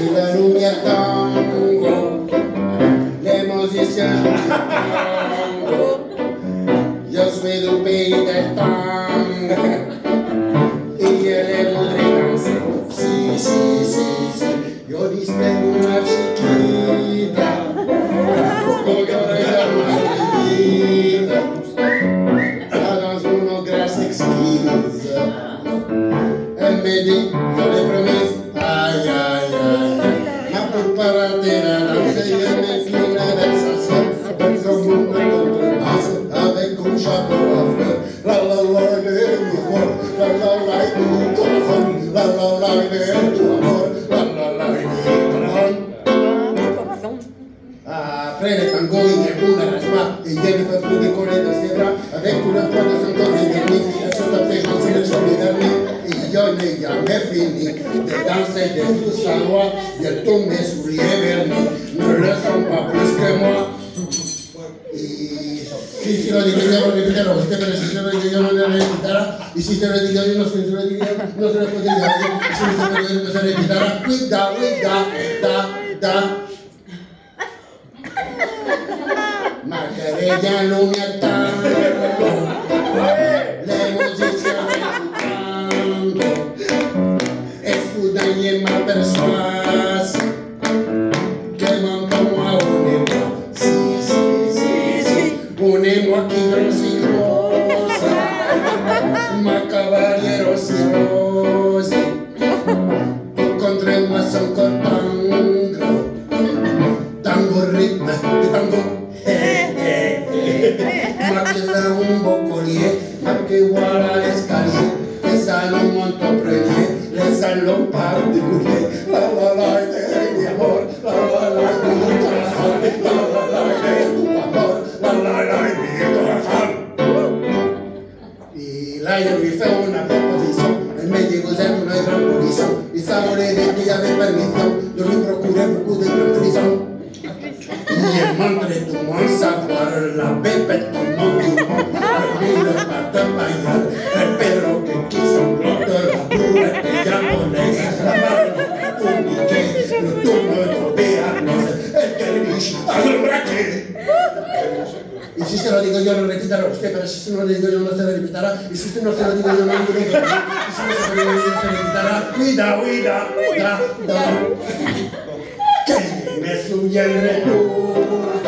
si la les musiciens du tango, yo suis du pays del tango, y elle voudrait danser. Si, si, si, si, yo dispengo una chiquita, porque ahora ella no se invita, la danse uno grâce exquise. Elle me dit, je Rene Pangoni e una rasma e ieri per tutti i colli da sera avec una squadra sono cose di qui e sotto te consiglio solidarni e io ne chiamé fini de danse de su salwa de tombe su rieverni non le sont pas plus que moi Sì, sì, lo dico io, lo dico io, lo dico io, lo dico io, lo dico io, lo dico io, il sistema di io non si lo dico io, non se lo può dire, il sistema di io non se lo può dire, qui da, qui da, e da, da, Ma querella non mi attende, le soudain il m'a persuase que moi, si, si, si, si, on est moi qui grossit grosse, ma cavaliero si rose, contre moi son corps sanno molto premier, le sanno particolare. La la la de mi amor, la la la de mi corazón, la la la de tu amor, la la la de mi corazón. Y là, je lui fais une proposition. Elle me dit, vous êtes une grande condition. Il s'abonnait dès qu'il y de de précisions. Il montre tout mon savoir, la bébête tout mon pulmón, le le patin Y si se lo digo yo, lo repitará usted, pero si se lo digo yo, no se lo repitará. Y si usted no se lo digo yo, no lo repitará. Y si no se lo digo yo, no se lo repitará. Cuida, cuida, cuida, da. Que me suya el.